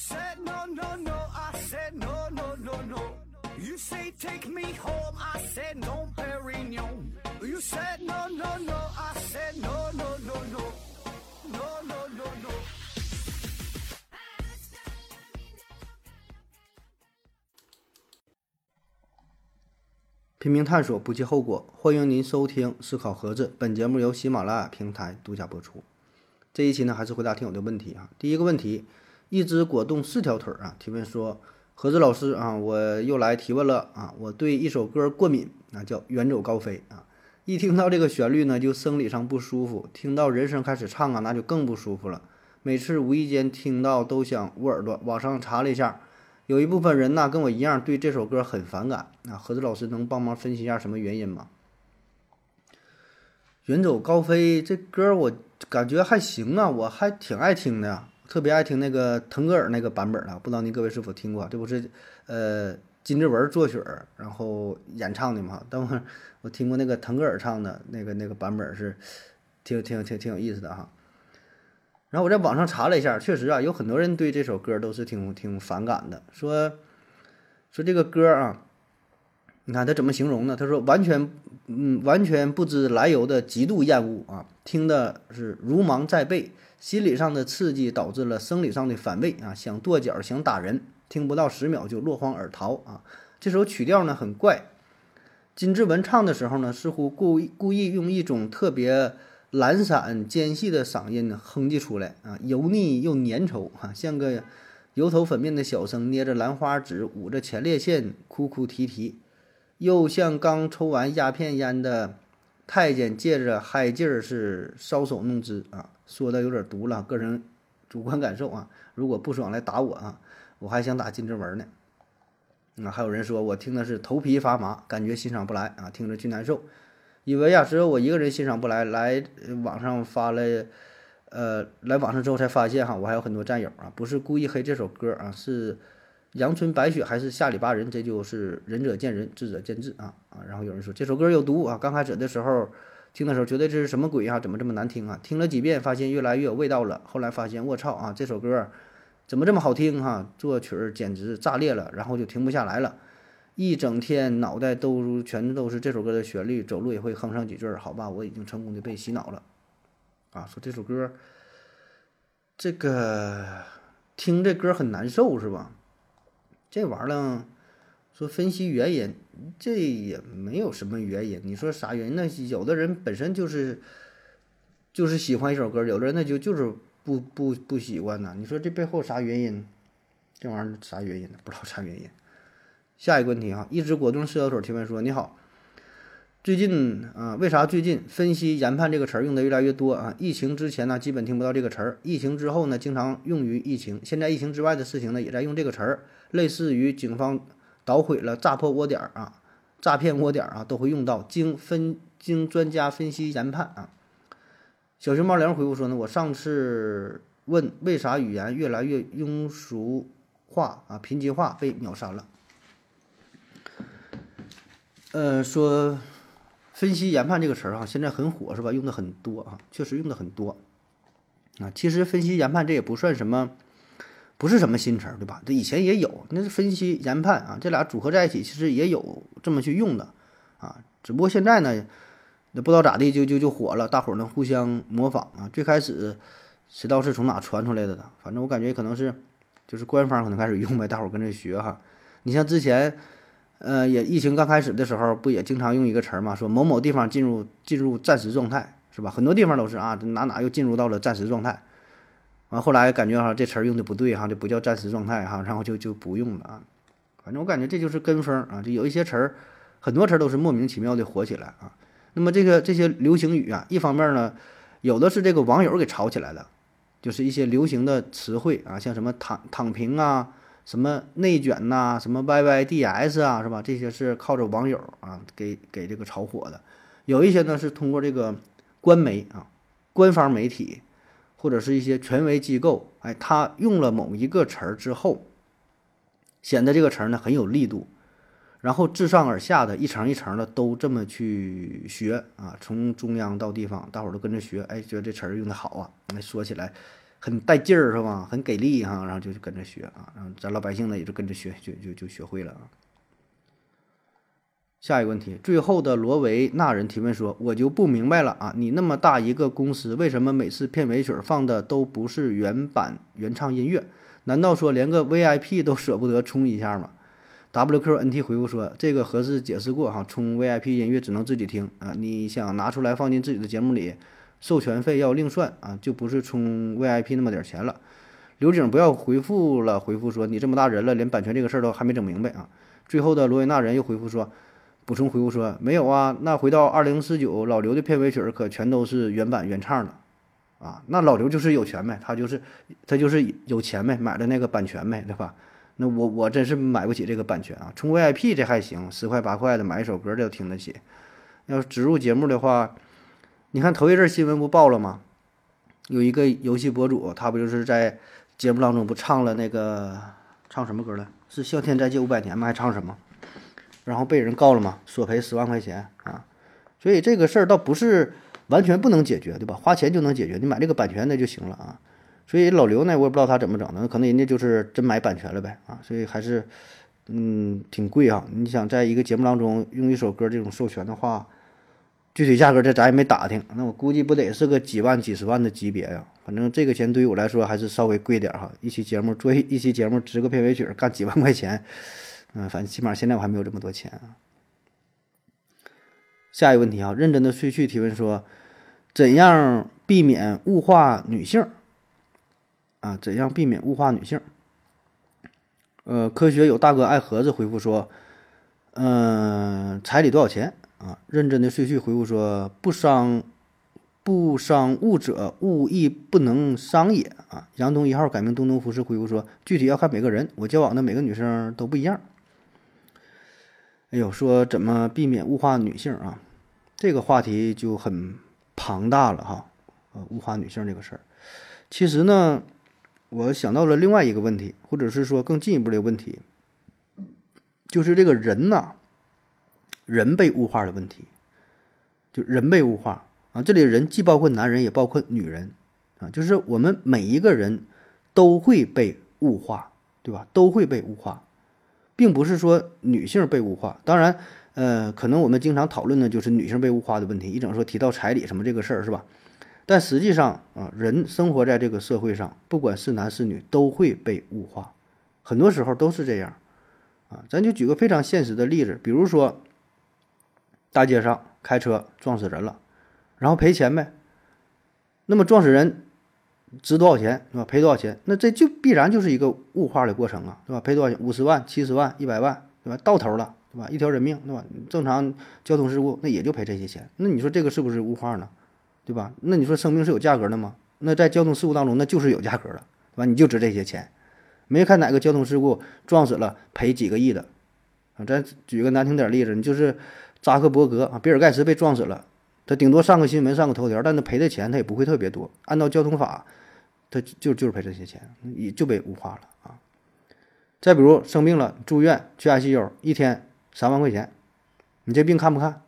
said no, no, no. I said no, no, no, no. You say take me home. I said no, Perignon. You said no, no, no. I said no, no, no, no. No, no, no, no. 拼命探索，不计后果。欢迎您收听《思考盒子》，本节目由喜马拉雅平台独家播出。这一期呢，还是回答听友的问题啊。第一个问题，一只果冻四条腿儿啊，提问说：盒子老师啊，我又来提问了啊，我对一首歌过敏啊，叫《远走高飞》啊，一听到这个旋律呢，就生理上不舒服；听到人声开始唱啊，那就更不舒服了。每次无意间听到都想捂耳朵。网上查了一下。有一部分人呢，跟我一样对这首歌很反感啊。盒子老师能帮忙分析一下什么原因吗？远走高飞这歌我感觉还行啊，我还挺爱听的，特别爱听那个腾格尔那个版本的，不知道您各位是否听过？这不是呃金志文作曲然后演唱的嘛？但我我听过那个腾格尔唱的那个那个版本是挺挺挺挺有意思的哈。然后我在网上查了一下，确实啊，有很多人对这首歌都是挺挺反感的，说说这个歌啊，你看他怎么形容呢？他说完全嗯完全不知来由的极度厌恶啊，听的是如芒在背，心理上的刺激导致了生理上的反胃啊，想跺脚想打人，听不到十秒就落荒而逃啊。这首曲调呢很怪，金志文唱的时候呢，似乎故意故意用一种特别。懒散尖细的嗓音哼唧出来啊，油腻又粘稠啊，像个油头粉面的小生捏着兰花指，捂着前列腺哭哭啼啼，又像刚抽完鸦片烟的太监借着嗨劲儿是搔首弄姿啊。说的有点毒了，个人主观感受啊。如果不爽来打我啊，我还想打金志文呢。啊，还有人说我听的是头皮发麻，感觉欣赏不来啊，听着巨难受。以为呀，只有我一个人欣赏不来，来网上发了，呃，来网上之后才发现哈，我还有很多战友啊，不是故意黑这首歌啊，是阳春白雪还是下里巴人，这就是仁者见仁，智者见智啊啊！然后有人说这首歌有毒啊，刚开始的时候听的时候觉得这是什么鬼啊，怎么这么难听啊？听了几遍发现越来越有味道了，后来发现我操啊，这首歌怎么这么好听哈？作曲简直炸裂了，然后就停不下来了。一整天脑袋都全都是这首歌的旋律，走路也会哼上几句。好吧，我已经成功的被洗脑了。啊，说这首歌，这个听这歌很难受是吧？这玩意儿说分析原因，这也没有什么原因。你说啥原因？那有的人本身就是就是喜欢一首歌，有的人那就就是不不不喜欢呢。你说这背后啥原因？这玩意儿啥原因呢？不知道啥原因。下一个问题啊，一只果冻四条腿提问说：“你好，最近啊，为啥最近分析研判这个词儿用的越来越多啊？疫情之前呢，基本听不到这个词儿；疫情之后呢，经常用于疫情。现在疫情之外的事情呢，也在用这个词儿，类似于警方捣毁了炸破窝点啊，诈骗窝点啊，都会用到。经分经专家分析研判啊。”小熊猫零回复说呢：“我上次问为啥语言越来越庸俗化啊，贫瘠化被秒删了。”呃，说分析研判这个词儿哈，现在很火是吧？用的很多啊，确实用的很多啊。其实分析研判这也不算什么，不是什么新词儿，对吧？这以前也有，那是分析研判啊，这俩组合在一起，其实也有这么去用的啊。只不过现在呢，那不知道咋地就就就火了，大伙儿呢互相模仿啊。最开始谁知道是从哪传出来的呢？反正我感觉可能是就是官方可能开始用呗，大伙儿跟着学哈。你像之前。呃，也疫情刚开始的时候，不也经常用一个词儿嘛，说某某地方进入进入暂时状态，是吧？很多地方都是啊，哪哪又进入到了暂时状态。完后来感觉哈，这词儿用的不对哈，这不叫暂时状态哈，然后就就不用了啊。反正我感觉这就是跟风啊，就有一些词儿，很多词儿都是莫名其妙的火起来啊。那么这个这些流行语啊，一方面呢，有的是这个网友给炒起来的，就是一些流行的词汇啊，像什么躺躺平啊。什么内卷呐，什么 YYDS 啊，是吧？这些是靠着网友啊给给这个炒火的。有一些呢是通过这个官媒啊、官方媒体或者是一些权威机构，哎，他用了某一个词儿之后，显得这个词儿呢很有力度，然后自上而下的一层一层的都这么去学啊，从中央到地方，大伙儿都跟着学，哎，觉得这词儿用的好啊，那说起来很带劲儿是吧？很给力哈，然后就跟着学啊，然后咱老百姓呢也就跟着学，就就就学会了啊。下一个问题，最后的罗维纳人提问说：“我就不明白了啊，你那么大一个公司，为什么每次片尾曲放的都不是原版原唱音乐？难道说连个 VIP 都舍不得充一下吗？”WQNT 回复说：“这个合适解释过哈，充 VIP 音乐只能自己听啊，你想拿出来放进自己的节目里，授权费要另算啊，就不是充 VIP 那么点钱了。”刘景不要回复了，回复说：“你这么大人了，连版权这个事儿都还没整明白啊。”最后的罗维纳人又回复说。补充回复说没有啊，那回到二零四九老刘的片尾曲可全都是原版原唱的，啊，那老刘就是有权呗，他就是他就是有钱呗，买的那个版权呗，对吧？那我我真是买不起这个版权啊，充 VIP 这还行，十块八块的买一首歌这都听得起。要植入节目的话，你看头一阵新闻不报了吗？有一个游戏博主，他不就是在节目当中不唱了那个唱什么歌了？是向天再借五百年吗？还唱什么？然后被人告了嘛，索赔十万块钱啊，所以这个事儿倒不是完全不能解决，对吧？花钱就能解决，你买这个版权那就行了啊。所以老刘呢，我也不知道他怎么整的，可能人家就是真买版权了呗啊。所以还是嗯挺贵啊。你想在一个节目当中用一首歌这种授权的话，具体价格这咱也没打听，那我估计不得是个几万、几十万的级别呀。反正这个钱对于我来说还是稍微贵点哈。一期节目做一期节目值个片尾曲，干几万块钱。嗯，反正起码现在我还没有这么多钱啊。下一个问题啊，认真的睡去提问说，怎样避免物化女性？啊，怎样避免物化女性？呃，科学有大哥爱盒子回复说，嗯，彩礼多少钱？啊，认真的睡去回复说，不伤不伤物者，物亦不能伤也。啊，杨东一号改名东东服饰回复说，具体要看每个人，我交往的每个女生都不一样。哎呦，说怎么避免物化女性啊？这个话题就很庞大了哈。呃，物化女性这个事儿，其实呢，我想到了另外一个问题，或者是说更进一步的问题，就是这个人呐，人被物化的问题，就人被物化啊。这里人既包括男人，也包括女人啊，就是我们每一个人都会被物化，对吧？都会被物化。并不是说女性被物化，当然，呃，可能我们经常讨论的就是女性被物化的问题，一整说提到彩礼什么这个事儿是吧？但实际上啊，人生活在这个社会上，不管是男是女，都会被物化，很多时候都是这样，啊，咱就举个非常现实的例子，比如说，大街上开车撞死人了，然后赔钱呗，那么撞死人。值多少钱，对吧？赔多少钱？那这就必然就是一个物化的过程啊，对吧？赔多少钱？五十万、七十万、一百万，对吧？到头了，对吧？一条人命，对吧？正常交通事故，那也就赔这些钱。那你说这个是不是物化呢？对吧？那你说生命是有价格的吗？那在交通事故当中，那就是有价格的，对吧？你就值这些钱。没看哪个交通事故撞死了赔几个亿的啊？咱举个难听点例子，你就是扎克伯格啊，比尔盖茨被撞死了，他顶多上个新闻、上个头条，但他赔的钱他也不会特别多。按照交通法。他就就是赔这些钱，也就被物化了啊。再比如生病了住院去 ICU，一天三万块钱，你这病看不看？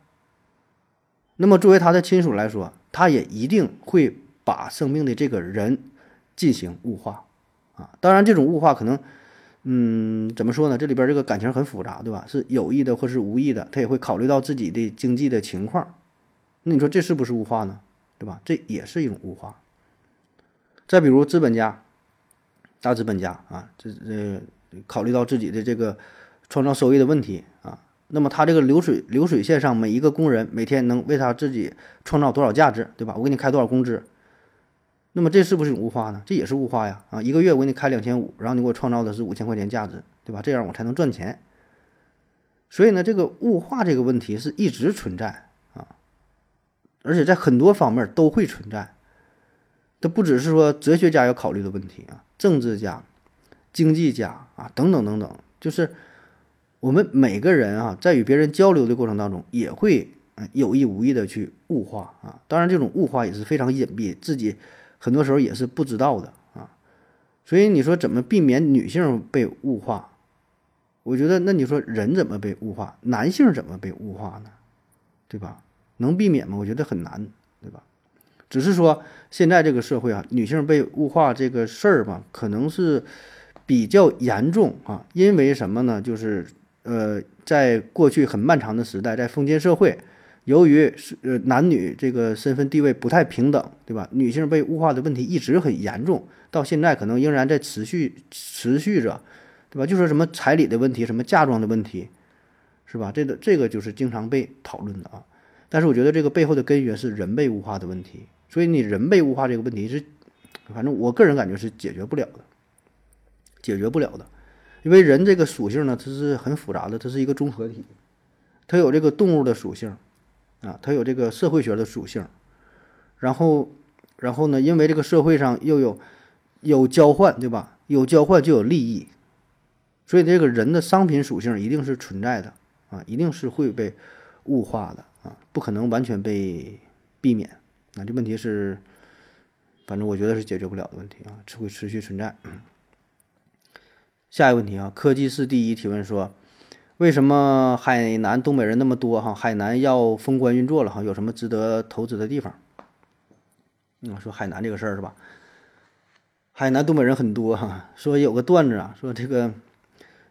那么作为他的亲属来说，他也一定会把生病的这个人进行物化啊。当然，这种物化可能，嗯，怎么说呢？这里边这个感情很复杂，对吧？是有意的或是无意的，他也会考虑到自己的经济的情况。那你说这是不是物化呢？对吧？这也是一种物化。再比如资本家，大资本家啊，这这考虑到自己的这个创造收益的问题啊，那么他这个流水流水线上每一个工人每天能为他自己创造多少价值，对吧？我给你开多少工资，那么这是不是一种物化呢？这也是物化呀！啊，一个月我给你开两千五，然后你给我创造的是五千块钱价值，对吧？这样我才能赚钱。所以呢，这个物化这个问题是一直存在，而且在很多方面都会存在。这不只是说哲学家要考虑的问题啊，政治家、经济家啊，等等等等，就是我们每个人啊，在与别人交流的过程当中，也会有意无意的去物化啊。当然，这种物化也是非常隐蔽，自己很多时候也是不知道的啊。所以你说怎么避免女性被物化？我觉得那你说人怎么被物化？男性怎么被物化呢？对吧？能避免吗？我觉得很难，对吧？只是说现在这个社会啊，女性被物化这个事儿吧，可能是比较严重啊。因为什么呢？就是呃，在过去很漫长的时代，在封建社会，由于是呃男女这个身份地位不太平等，对吧？女性被物化的问题一直很严重，到现在可能仍然在持续持续着，对吧？就说什么彩礼的问题，什么嫁妆的问题，是吧？这个这个就是经常被讨论的啊。但是我觉得这个背后的根源是人被物化的问题，所以你人被物化这个问题是，反正我个人感觉是解决不了的，解决不了的，因为人这个属性呢，它是很复杂的，它是一个综合体，它有这个动物的属性，啊，它有这个社会学的属性，然后，然后呢，因为这个社会上又有有交换，对吧？有交换就有利益，所以这个人的商品属性一定是存在的啊，一定是会被物化的。啊，不可能完全被避免，那这问题是，反正我觉得是解决不了的问题啊，只会持续存在。下一个问题啊，科技是第一提问说，为什么海南东北人那么多哈？海南要封关运作了哈，有什么值得投资的地方？嗯，说海南这个事儿是吧？海南东北人很多哈，说有个段子啊，说这个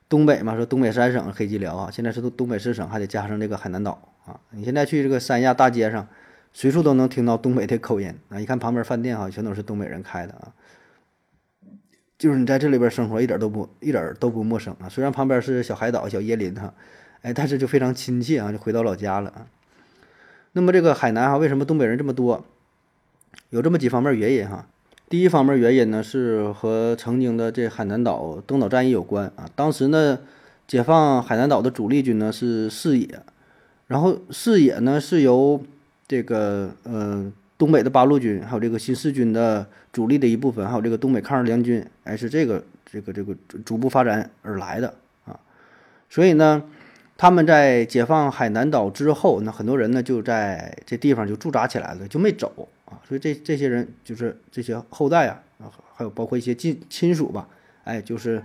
东北嘛，说东北三省黑吉辽啊，现在是东东北四省，还得加上这个海南岛。啊，你现在去这个三亚大街上，随处都能听到东北的口音啊！一看旁边饭店哈，全都是东北人开的啊。就是你在这里边生活，一点都不一点都不陌生啊。虽然旁边是小海岛、小椰林哈，哎，但是就非常亲切啊，就回到老家了啊。那么这个海南哈，为什么东北人这么多？有这么几方面原因哈。第一方面原因呢，是和曾经的这海南岛登岛战役有关啊。当时呢，解放海南岛的主力军呢是四野。然后四野呢是由这个呃东北的八路军，还有这个新四军的主力的一部分，还有这个东北抗日联军，哎是这个这个这个逐步发展而来的啊。所以呢，他们在解放海南岛之后，那很多人呢就在这地方就驻扎起来了，就没走啊。所以这这些人就是这些后代啊，啊还有包括一些近亲属吧，哎就是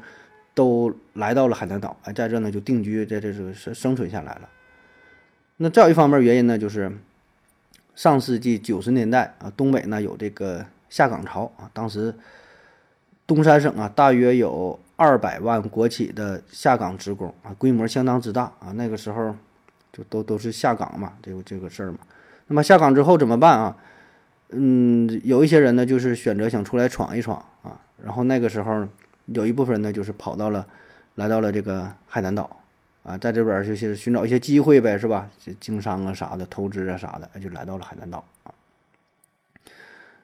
都来到了海南岛，哎在这呢就定居，在这是生生存下来了。那再有一方面原因呢，就是上世纪九十年代啊，东北呢有这个下岗潮啊，当时东三省啊大约有二百万国企的下岗职工啊，规模相当之大啊，那个时候就都都是下岗嘛，这个这个事儿嘛。那么下岗之后怎么办啊？嗯，有一些人呢就是选择想出来闯一闯啊，然后那个时候有一部分人呢就是跑到了来到了这个海南岛。啊，在这边就是寻找一些机会呗，是吧？经商啊啥的，投资啊啥的，就来到了海南岛啊。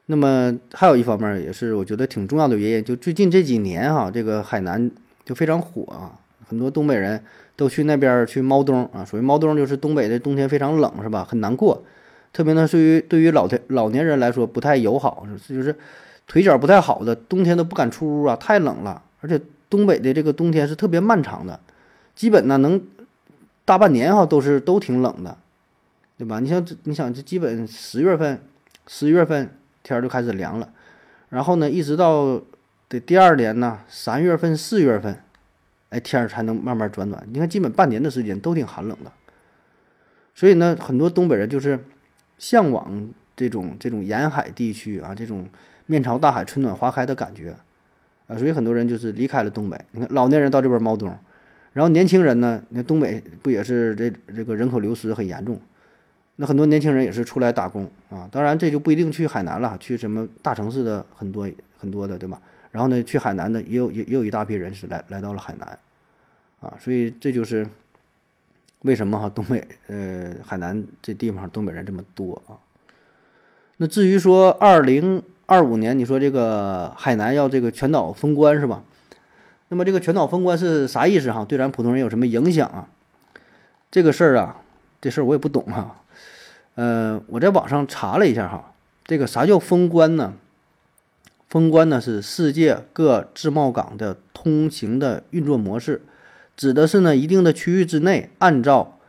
那么还有一方面也是我觉得挺重要的原因，就最近这几年哈，这个海南就非常火啊，很多东北人都去那边去猫冬啊。所谓猫冬，就是东北的冬天非常冷，是吧？很难过，特别呢，对于对于老天老年人来说不太友好，就是腿脚不太好的，冬天都不敢出屋啊，太冷了。而且东北的这个冬天是特别漫长的。基本呢，能大半年哈都是都挺冷的，对吧？你像这，你想这基本十月份、十月份天就开始凉了，然后呢，一直到的第二年呢，三月份、四月份，哎，天才能慢慢转暖。你看，基本半年的时间都挺寒冷的，所以呢，很多东北人就是向往这种这种沿海地区啊，这种面朝大海、春暖花开的感觉啊，所以很多人就是离开了东北。你看，老年人到这边猫冬。然后年轻人呢？那东北不也是这这个人口流失很严重？那很多年轻人也是出来打工啊。当然这就不一定去海南了，去什么大城市的很多很多的，对吧？然后呢，去海南的也有也也有一大批人是来来到了海南，啊，所以这就是为什么哈东北呃海南这地方东北人这么多啊。那至于说二零二五年，你说这个海南要这个全岛封关是吧？那么这个全岛封关是啥意思哈？对咱普通人有什么影响啊？这个事儿啊，这事儿我也不懂哈。呃，我在网上查了一下哈，这个啥叫封关呢？封关呢是世界各自贸港的通行的运作模式，指的是呢一定的区域之内，按照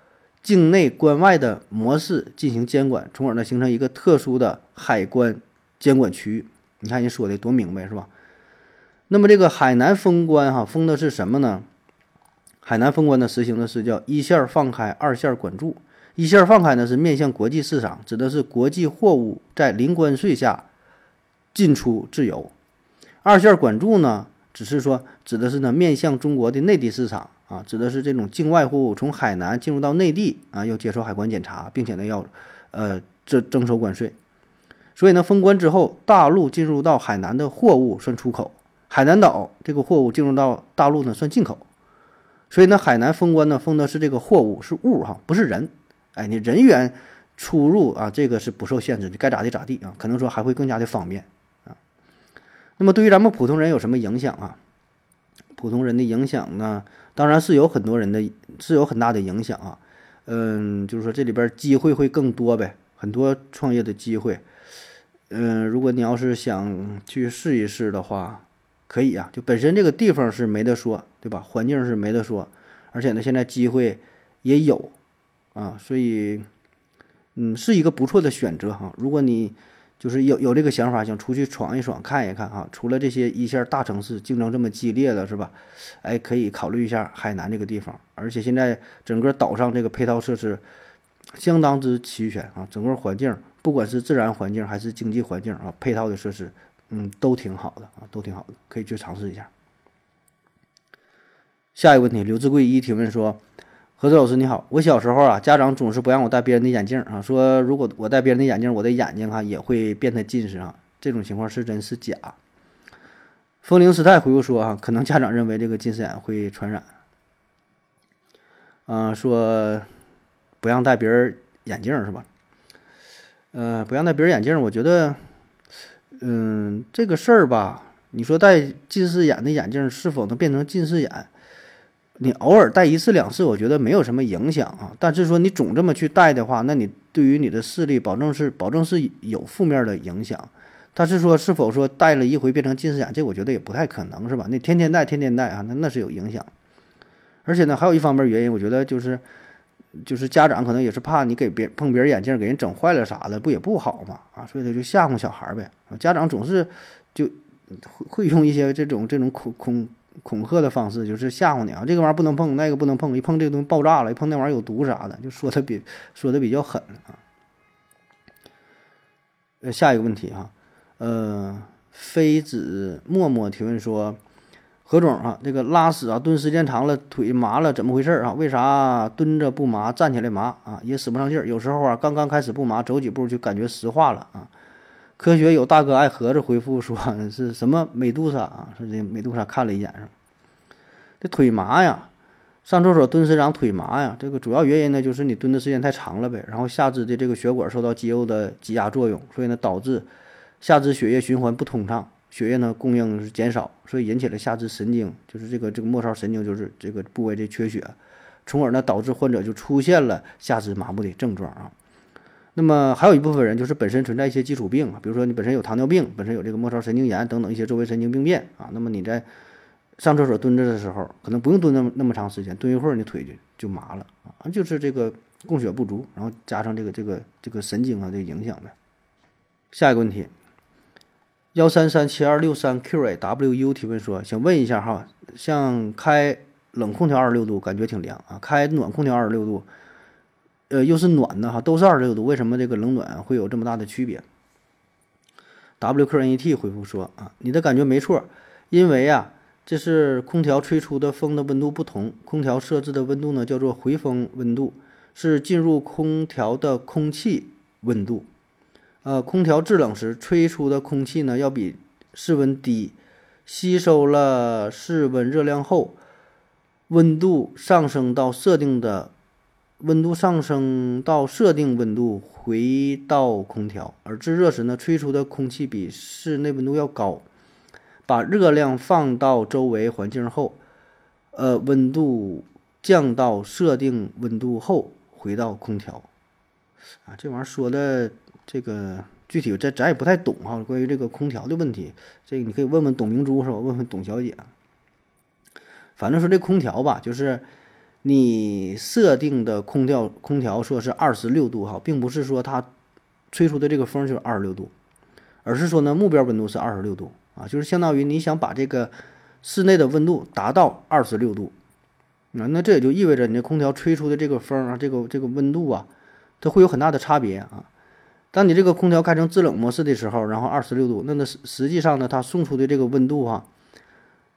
境内关外的模式进行监管，从而呢形成一个特殊的海关监管区域。你看人说的多明白是吧？那么这个海南封关哈，封的是什么呢？海南封关呢，实行的是叫一线放开，二线管住。一线放开呢是面向国际市场，指的是国际货物在零关税下进出自由。二线管住呢，只是说指的是呢面向中国的内地市场啊，指的是这种境外货物从海南进入到内地啊，要接受海关检查，并且呢要呃这征收关税。所以呢，封关之后，大陆进入到海南的货物算出口，海南岛这个货物进入到大陆呢算进口。所以呢，海南封关呢封的是这个货物是物哈，不是人。哎，你人员出入啊，这个是不受限制，你该咋地咋地啊，可能说还会更加的方便啊。那么对于咱们普通人有什么影响啊？普通人的影响呢，当然是有很多人的，是有很大的影响啊。嗯，就是说这里边机会会更多呗，很多创业的机会。嗯，如果你要是想去试一试的话，可以啊。就本身这个地方是没得说，对吧？环境是没得说，而且呢，现在机会也有。啊，所以，嗯，是一个不错的选择哈。如果你就是有有这个想法，想出去闯一闯、看一看哈，除了这些一线大城市竞争这么激烈的是吧？哎，可以考虑一下海南这个地方。而且现在整个岛上这个配套设施相当之齐全啊，整个环境不管是自然环境还是经济环境啊，配套的设施嗯都挺好的啊，都挺好的，可以去尝试一下。下一个问题，刘志贵一提问说。何子老师你好，我小时候啊，家长总是不让我戴别人的眼镜啊，说如果我戴别人的眼镜，我的眼睛哈也会变得近视啊。这种情况是真是假？风铃师太回复说啊，可能家长认为这个近视眼会传染，啊，说不让戴别人眼镜是吧？呃，不让戴别人眼镜，我觉得，嗯，这个事儿吧，你说戴近视眼的眼镜是否能变成近视眼？你偶尔戴一次两次，我觉得没有什么影响啊。但是说你总这么去戴的话，那你对于你的视力保证是保证是有负面的影响。但是说是否说戴了一回变成近视眼，这我觉得也不太可能，是吧？那天天戴天天戴啊，那那是有影响。而且呢，还有一方面原因，我觉得就是就是家长可能也是怕你给别碰别人眼镜给人整坏了啥的，不也不好嘛啊，所以他就吓唬小孩呗。家长总是就会会用一些这种这种恐恐。恐吓的方式就是吓唬你啊，这个玩意儿不能碰，那个不能碰，一碰这个东西爆炸了，一碰那玩意儿有毒啥的，就说的比说的比较狠啊。呃，下一个问题哈，呃，妃子默默提问说，何总啊，这个拉屎啊蹲时间长了腿麻了怎么回事啊？为啥蹲着不麻，站起来麻啊？也使不上劲儿，有时候啊刚刚开始不麻，走几步就感觉石化了啊。科学有大哥爱盒子回复说 是什么美杜莎啊？说这美杜莎看了一眼上，这腿麻呀，上厕所蹲时长腿麻呀。这个主要原因呢，就是你蹲的时间太长了呗。然后下肢的这个血管受到肌肉的挤压作用，所以呢导致下肢血液循环不通畅，血液呢供应是减少，所以引起了下肢神经，就是这个这个末梢神经就是这个部位的缺血，从而呢导致患者就出现了下肢麻木的症状啊。那么还有一部分人就是本身存在一些基础病，比如说你本身有糖尿病，本身有这个末梢神经炎等等一些周围神经病变啊。那么你在上厕所蹲着的时候，可能不用蹲那么那么长时间，蹲一会儿你腿就就麻了啊，就是这个供血不足，然后加上这个这个这个神经啊的影响呗。下一个问题，幺三三七二六三 Q A W U 提问说，想问一下哈，像开冷空调二十六度感觉挺凉啊，开暖空调二十六度。呃，又是暖的哈，都是二十六度，为什么这个冷暖会有这么大的区别？WQNET 回复说啊，你的感觉没错，因为啊，这是空调吹出的风的温度不同，空调设置的温度呢叫做回风温度，是进入空调的空气温度。呃，空调制冷时吹出的空气呢要比室温低，吸收了室温热量后，温度上升到设定的。温度上升到设定温度，回到空调，而制热时呢，吹出的空气比室内温度要高。把热量放到周围环境后，呃，温度降到设定温度后，回到空调。啊，这玩意儿说的这个具体，咱咱也不太懂哈。关于这个空调的问题，这个你可以问问董明珠是吧？问问董小姐。反正说这空调吧，就是。你设定的空调空调说是二十六度哈，并不是说它吹出的这个风就是二十六度，而是说呢目标温度是二十六度啊，就是相当于你想把这个室内的温度达到二十六度，那那这也就意味着你的空调吹出的这个风啊，这个这个温度啊，它会有很大的差别啊。当你这个空调开成制冷模式的时候，然后二十六度，那那实实际上呢，它送出的这个温度哈，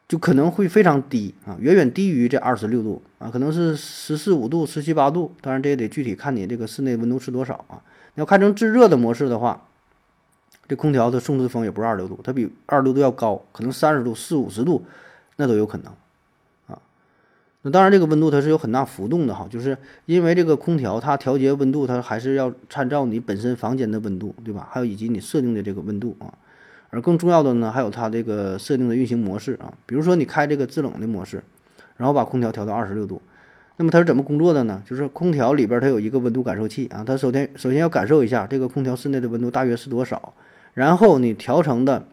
就可能会非常低啊，远远低于这二十六度啊，可能是十四五度、十七八度。当然这也得具体看你这个室内温度是多少啊。你要开成制热的模式的话，这空调它送出的风也不是二十六度，它比二十六度要高，可能三十度、四五十度那都有可能。当然，这个温度它是有很大浮动的哈，就是因为这个空调它调节温度，它还是要参照你本身房间的温度，对吧？还有以及你设定的这个温度啊。而更重要的呢，还有它这个设定的运行模式啊。比如说你开这个制冷的模式，然后把空调调到二十六度，那么它是怎么工作的呢？就是空调里边它有一个温度感受器啊，它首先首先要感受一下这个空调室内的温度大约是多少，然后你调成的。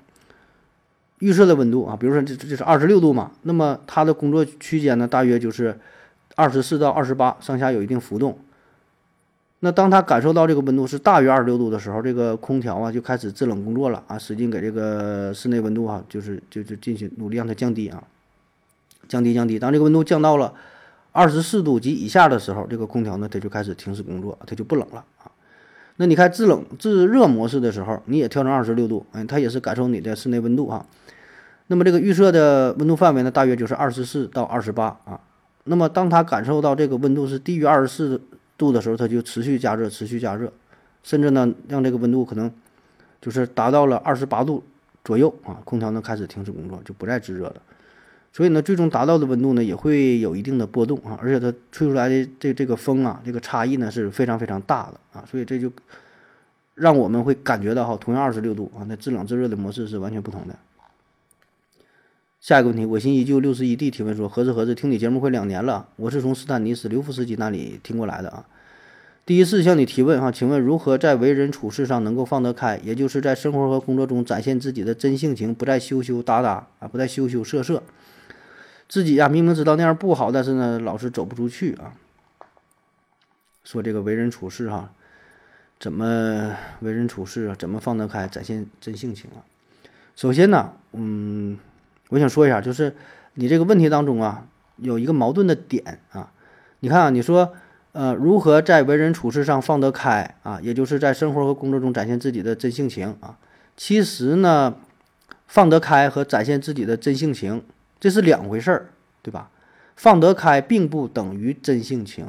预设的温度啊，比如说这这是二十六度嘛，那么它的工作区间呢，大约就是二十四到二十八，上下有一定浮动。那当它感受到这个温度是大于二十六度的时候，这个空调啊就开始制冷工作了啊，使劲给这个室内温度啊，就是就是进行努力让它降低啊，降低降低。当这个温度降到了二十四度及以下的时候，这个空调呢它就开始停止工作，它就不冷了啊。那你看制冷制热模式的时候，你也调成二十六度，哎，它也是感受你的室内温度哈。那么这个预设的温度范围呢，大约就是二十四到二十八啊。那么当它感受到这个温度是低于二十四度的时候，它就持续加热，持续加热，甚至呢让这个温度可能就是达到了二十八度左右啊，空调呢开始停止工作，就不再制热了。所以呢，最终达到的温度呢也会有一定的波动啊，而且它吹出来的这这个风啊，这个差异呢是非常非常大的啊，所以这就让我们会感觉到哈，同样二十六度啊，那制冷制热的模式是完全不同的。下一个问题，我心依旧六十一 D 提问说：何子何子，听你节目快两年了，我是从斯坦尼斯刘夫斯基那里听过来的啊。第一次向你提问哈，请问如何在为人处事上能够放得开，也就是在生活和工作中展现自己的真性情，不再羞羞答答啊，不再羞羞涩涩。自己呀，明明知道那样不好，但是呢，老是走不出去啊。说这个为人处事哈，怎么为人处事啊？怎么放得开，展现真性情啊？首先呢，嗯。我想说一下，就是你这个问题当中啊，有一个矛盾的点啊。你看啊，你说，呃，如何在为人处事上放得开啊？也就是在生活和工作中展现自己的真性情啊。其实呢，放得开和展现自己的真性情，这是两回事儿，对吧？放得开并不等于真性情，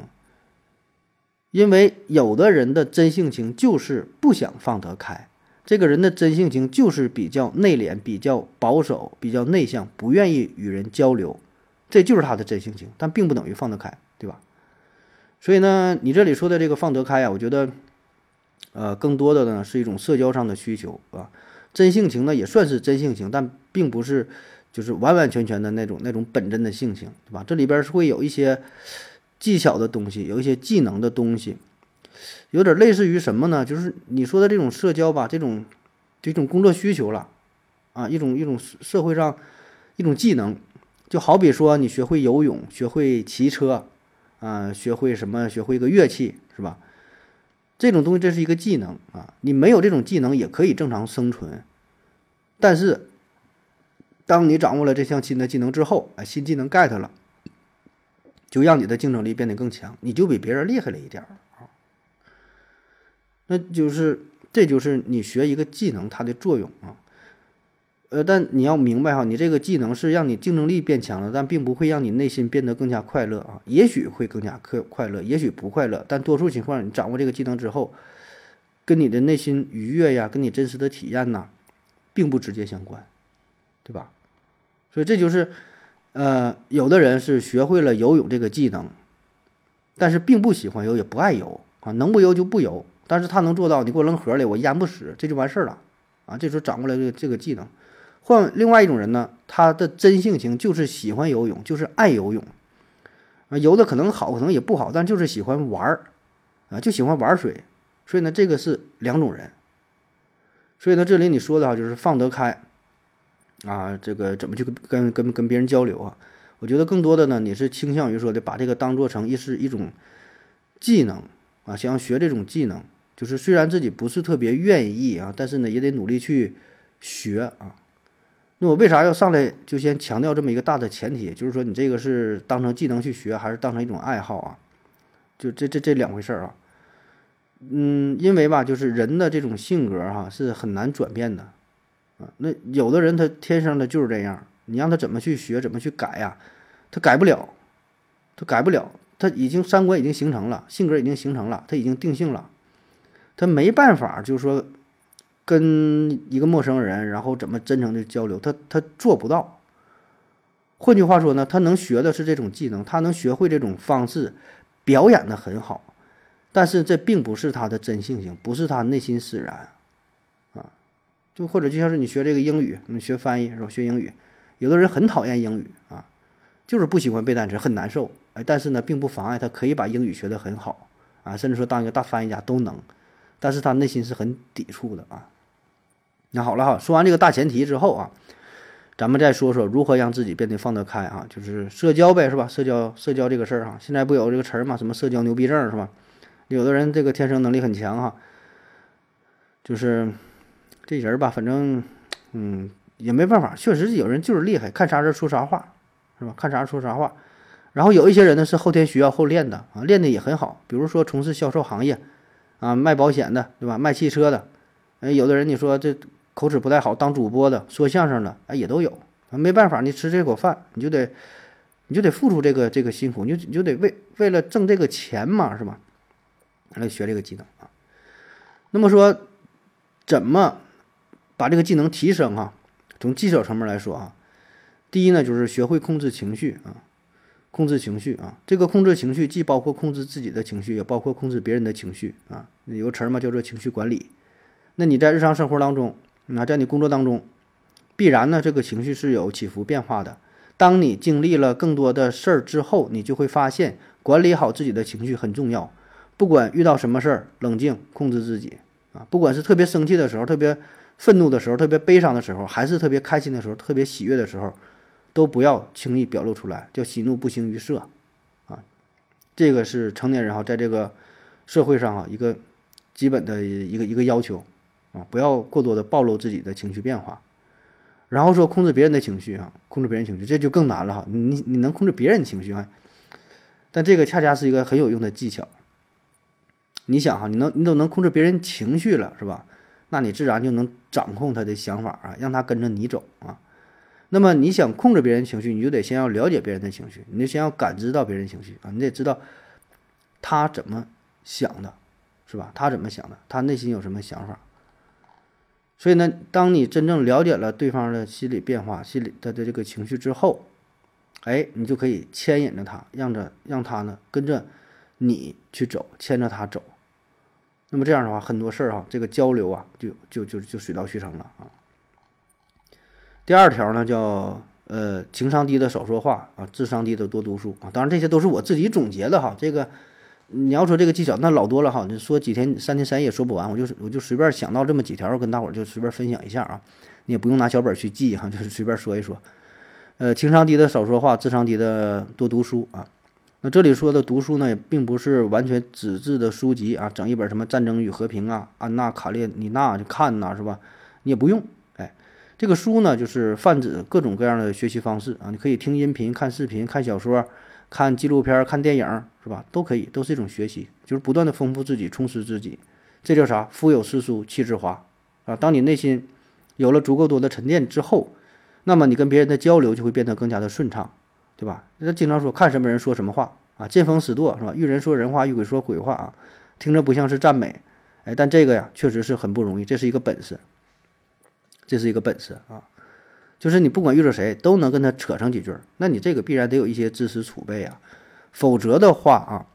因为有的人的真性情就是不想放得开。这个人的真性情就是比较内敛、比较保守、比较内向，不愿意与人交流，这就是他的真性情，但并不等于放得开，对吧？所以呢，你这里说的这个放得开啊，我觉得，呃，更多的呢是一种社交上的需求啊。真性情呢也算是真性情，但并不是就是完完全全的那种那种本真的性情，对吧？这里边是会有一些技巧的东西，有一些技能的东西。有点类似于什么呢？就是你说的这种社交吧，这种这种工作需求了，啊，一种一种社会上一种技能，就好比说你学会游泳，学会骑车，啊，学会什么，学会一个乐器，是吧？这种东西这是一个技能啊，你没有这种技能也可以正常生存，但是当你掌握了这项新的技能之后，啊，新技能 get 了，就让你的竞争力变得更强，你就比别人厉害了一点儿。那就是，这就是你学一个技能它的作用啊，呃，但你要明白哈，你这个技能是让你竞争力变强了，但并不会让你内心变得更加快乐啊。也许会更加快快乐，也许不快乐，但多数情况你掌握这个技能之后，跟你的内心愉悦呀，跟你真实的体验呐，并不直接相关，对吧？所以这就是，呃，有的人是学会了游泳这个技能，但是并不喜欢游，也不爱游啊，能不游就不游。但是他能做到，你给我扔河里，我淹不死，这就完事儿了，啊，这时候掌握了这个这个技能。换另外一种人呢，他的真性情就是喜欢游泳，就是爱游泳，啊，游的可能好，可能也不好，但就是喜欢玩儿，啊，就喜欢玩水。所以呢，这个是两种人。所以呢，这里你说的哈，就是放得开，啊，这个怎么去跟跟跟别人交流啊？我觉得更多的呢，你是倾向于说的，把这个当做成一是一种技能啊，想要学这种技能。就是虽然自己不是特别愿意啊，但是呢也得努力去学啊。那我为啥要上来就先强调这么一个大的前提？就是说你这个是当成技能去学，还是当成一种爱好啊？就这这这两回事儿啊。嗯，因为吧，就是人的这种性格哈是很难转变的啊。那有的人他天生的就是这样，你让他怎么去学，怎么去改呀，他改不了，他改不了，他已经三观已经形成了，性格已经形成了，他已经定性了，他没办法，就是说跟一个陌生人，然后怎么真诚的交流，他他做不到。换句话说呢，他能学的是这种技能，他能学会这种方式，表演的很好。但是这并不是他的真性情，不是他内心使然，啊，就或者就像是你学这个英语，你学翻译是吧？学英语，有的人很讨厌英语啊，就是不喜欢背单词，很难受。哎，但是呢，并不妨碍他可以把英语学得很好啊，甚至说当一个大翻译家都能。但是他内心是很抵触的啊。那好了哈，说完这个大前提之后啊，咱们再说说如何让自己变得放得开啊，就是社交呗，是吧？社交社交这个事儿哈，现在不有这个词儿嘛，什么社交牛逼症是吧？有的人这个天生能力很强哈，就是这人吧，反正嗯也没办法，确实有人就是厉害，看啥人说啥话，是吧？看啥说啥话。然后有一些人呢是后天需要后练的啊，练的也很好，比如说从事销售行业啊，卖保险的，对吧？卖汽车的，哎，有的人你说这口齿不太好，当主播的，说相声的，哎，也都有。没办法，你吃这口饭，你就得你就得付出这个这个辛苦，你就你就得为为了挣这个钱嘛，是吧？来学这个技能啊，那么说，怎么把这个技能提升啊？从技巧层面来说啊，第一呢，就是学会控制情绪啊，控制情绪啊。这个控制情绪既包括控制自己的情绪，也包括控制别人的情绪啊。有个词儿嘛，叫做情绪管理。那你在日常生活当中，那在你工作当中，必然呢，这个情绪是有起伏变化的。当你经历了更多的事儿之后，你就会发现，管理好自己的情绪很重要。不管遇到什么事儿，冷静控制自己啊！不管是特别生气的时候，特别愤怒的时候，特别悲伤的时候，还是特别开心的时候，特别喜悦的时候，都不要轻易表露出来，叫喜怒不形于色啊！这个是成年人哈，在这个社会上啊，一个基本的一个一个要求啊，不要过多的暴露自己的情绪变化。然后说控制别人的情绪啊，控制别人情绪这就更难了哈！你你能控制别人情绪啊？但这个恰恰是一个很有用的技巧。你想哈，你能你都能控制别人情绪了，是吧？那你自然就能掌控他的想法啊，让他跟着你走啊。那么你想控制别人情绪，你就得先要了解别人的情绪，你就先要感知到别人情绪啊，你得知道他怎么想的，是吧？他怎么想的？他内心有什么想法？所以呢，当你真正了解了对方的心理变化、心理他的这个情绪之后，哎，你就可以牵引着他，让着让他呢跟着你去走，牵着他走。那么这样的话，很多事儿哈，这个交流啊，就就就就水到渠成了啊。第二条呢，叫呃情商低的少说话啊，智商低的多读书啊。当然这些都是我自己总结的哈。这个你要说这个技巧，那老多了哈。你说几天三天三夜说不完，我就我就随便想到这么几条，跟大伙儿就随便分享一下啊。你也不用拿小本去记哈，就是随便说一说。呃，情商低的少说话，智商低的多读书啊。那这里说的读书呢，也并不是完全纸质的书籍啊，整一本什么《战争与和平》啊，《安娜·卡列尼娜》就看呐，是吧？你也不用，这个书呢，就是泛指各种各样的学习方式啊，你可以听音频、看视频、看小说、看纪录片、看电影，是吧？都可以，都是一种学习，就是不断的丰富自己、充实自己。这叫啥？腹有诗书气自华啊！当你内心有了足够多的沉淀之后，那么你跟别人的交流就会变得更加的顺畅。对吧？那经常说看什么人说什么话啊，见风使舵是吧？遇人说人话，遇鬼说鬼话啊，听着不像是赞美，哎，但这个呀，确实是很不容易，这是一个本事，这是一个本事啊。就是你不管遇着谁，都能跟他扯上几句，那你这个必然得有一些知识储备啊，否则的话啊，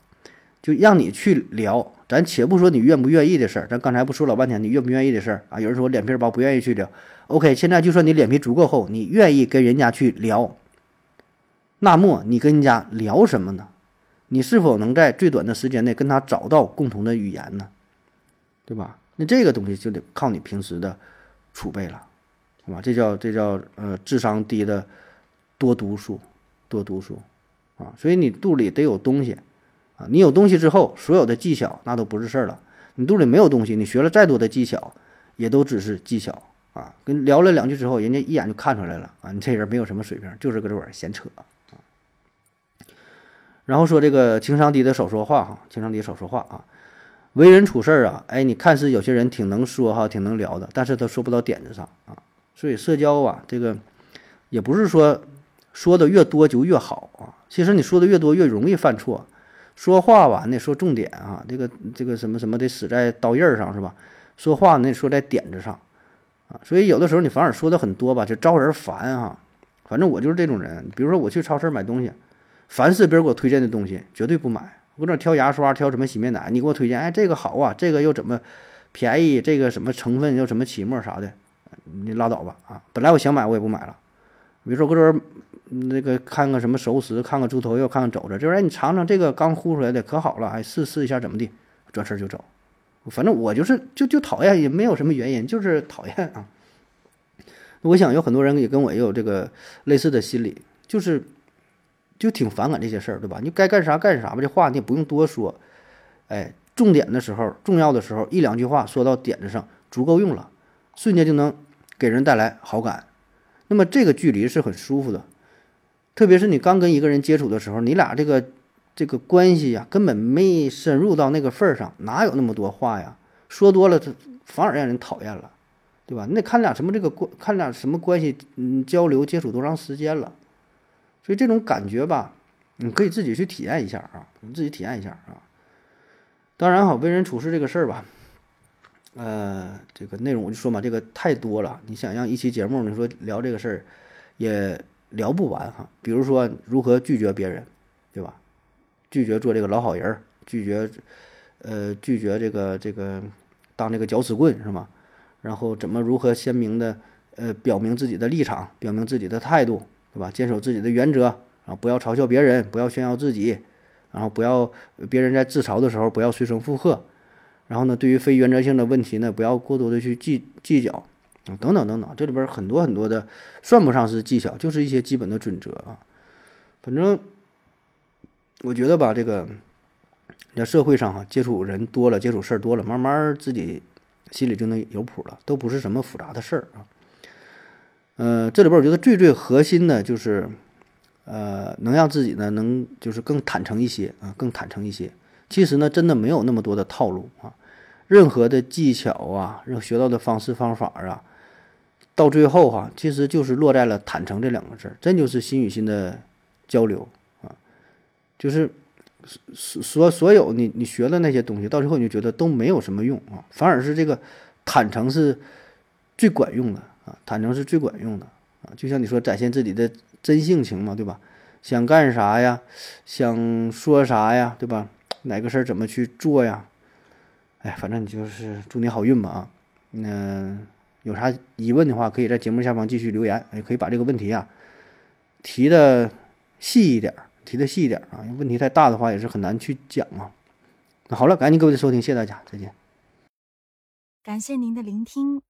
就让你去聊，咱且不说你愿不愿意的事儿，咱刚才不说老半天你愿不愿意的事儿啊？有人说我脸皮薄，不愿意去聊。OK，现在就算你脸皮足够厚，你愿意跟人家去聊。那么你跟人家聊什么呢？你是否能在最短的时间内跟他找到共同的语言呢？对吧？那这个东西就得靠你平时的储备了，是吧？这叫这叫呃智商低的多读书，多读书啊！所以你肚里得有东西啊！你有东西之后，所有的技巧那都不是事儿了。你肚里没有东西，你学了再多的技巧，也都只是技巧啊！跟聊了两句之后，人家一眼就看出来了啊！你这人没有什么水平，就是搁这玩意儿闲扯。然后说这个情商低的少说话哈，情商低少说话啊。为人处事儿啊，哎，你看似有些人挺能说哈，挺能聊的，但是他说不到点子上啊。所以社交啊，这个也不是说说的越多就越好啊。其实你说的越多越容易犯错。说话吧，你得说重点啊，这个这个什么什么得死在刀刃上是吧？说话那，说在点子上啊。所以有的时候你反而说的很多吧，就招人烦哈。反正我就是这种人。比如说我去超市买东西，凡是别人给我推荐的东西，绝对不买。搁那挑牙刷，挑什么洗面奶，你给我推荐，哎，这个好啊，这个又怎么便宜？这个什么成分又什么起沫啥的，你拉倒吧啊！本来我想买，我也不买了。比如说搁这儿那个看看什么熟食，看看猪头肉，看看肘子，就是哎，你尝尝这个刚烀出来的，可好了，哎，试试一下怎么地，转身就走。反正我就是就就讨厌，也没有什么原因，就是讨厌啊。我想有很多人也跟我也有这个类似的心理，就是就挺反感这些事儿，对吧？你该干啥干啥吧，这话你也不用多说，哎，重点的时候、重要的时候，一两句话说到点子上，足够用了，瞬间就能给人带来好感。那么这个距离是很舒服的，特别是你刚跟一个人接触的时候，你俩这个这个关系呀，根本没深入到那个份儿上，哪有那么多话呀？说多了，反而让人讨厌了。对吧？你得看俩什么这个关，看俩什么关系，嗯，交流接触多长时间了，所以这种感觉吧，你可以自己去体验一下啊，你自己体验一下啊。当然哈，为人处事这个事儿吧，呃，这个内容我就说嘛，这个太多了，你想让一期节目你说聊这个事儿，也聊不完哈。比如说如何拒绝别人，对吧？拒绝做这个老好人，拒绝，呃，拒绝这个这个当这个搅屎棍是吗？然后怎么如何鲜明的呃表明自己的立场，表明自己的态度，对吧？坚守自己的原则啊，不要嘲笑别人，不要炫耀自己，然后不要别人在自嘲的时候不要随声附和，然后呢，对于非原则性的问题呢，不要过多的去计计较啊，等等等等，这里边很多很多的算不上是技巧，就是一些基本的准则啊。反正我觉得吧，这个在社会上哈，接触人多了，接触事儿多了，慢慢自己。心里就能有谱了，都不是什么复杂的事儿啊。呃，这里边我觉得最最核心的就是，呃，能让自己呢能就是更坦诚一些啊，更坦诚一些。其实呢，真的没有那么多的套路啊，任何的技巧啊，任何学到的方式方法啊，到最后哈，其实就是落在了坦诚这两个字儿，真就是心与心的交流啊，就是。所所所有你你学的那些东西，到最后你就觉得都没有什么用啊，反而是这个坦诚是最管用的啊，坦诚是最管用的啊，就像你说展现自己的真性情嘛，对吧？想干啥呀？想说啥呀？对吧？哪个事儿怎么去做呀？哎，反正你就是祝你好运吧啊！那有啥疑问的话，可以在节目下方继续留言，也可以把这个问题啊提的细一点。提的细一点啊，问题太大的话也是很难去讲啊。那好了，感谢各位的收听，谢谢大家，再见。感谢您的聆听。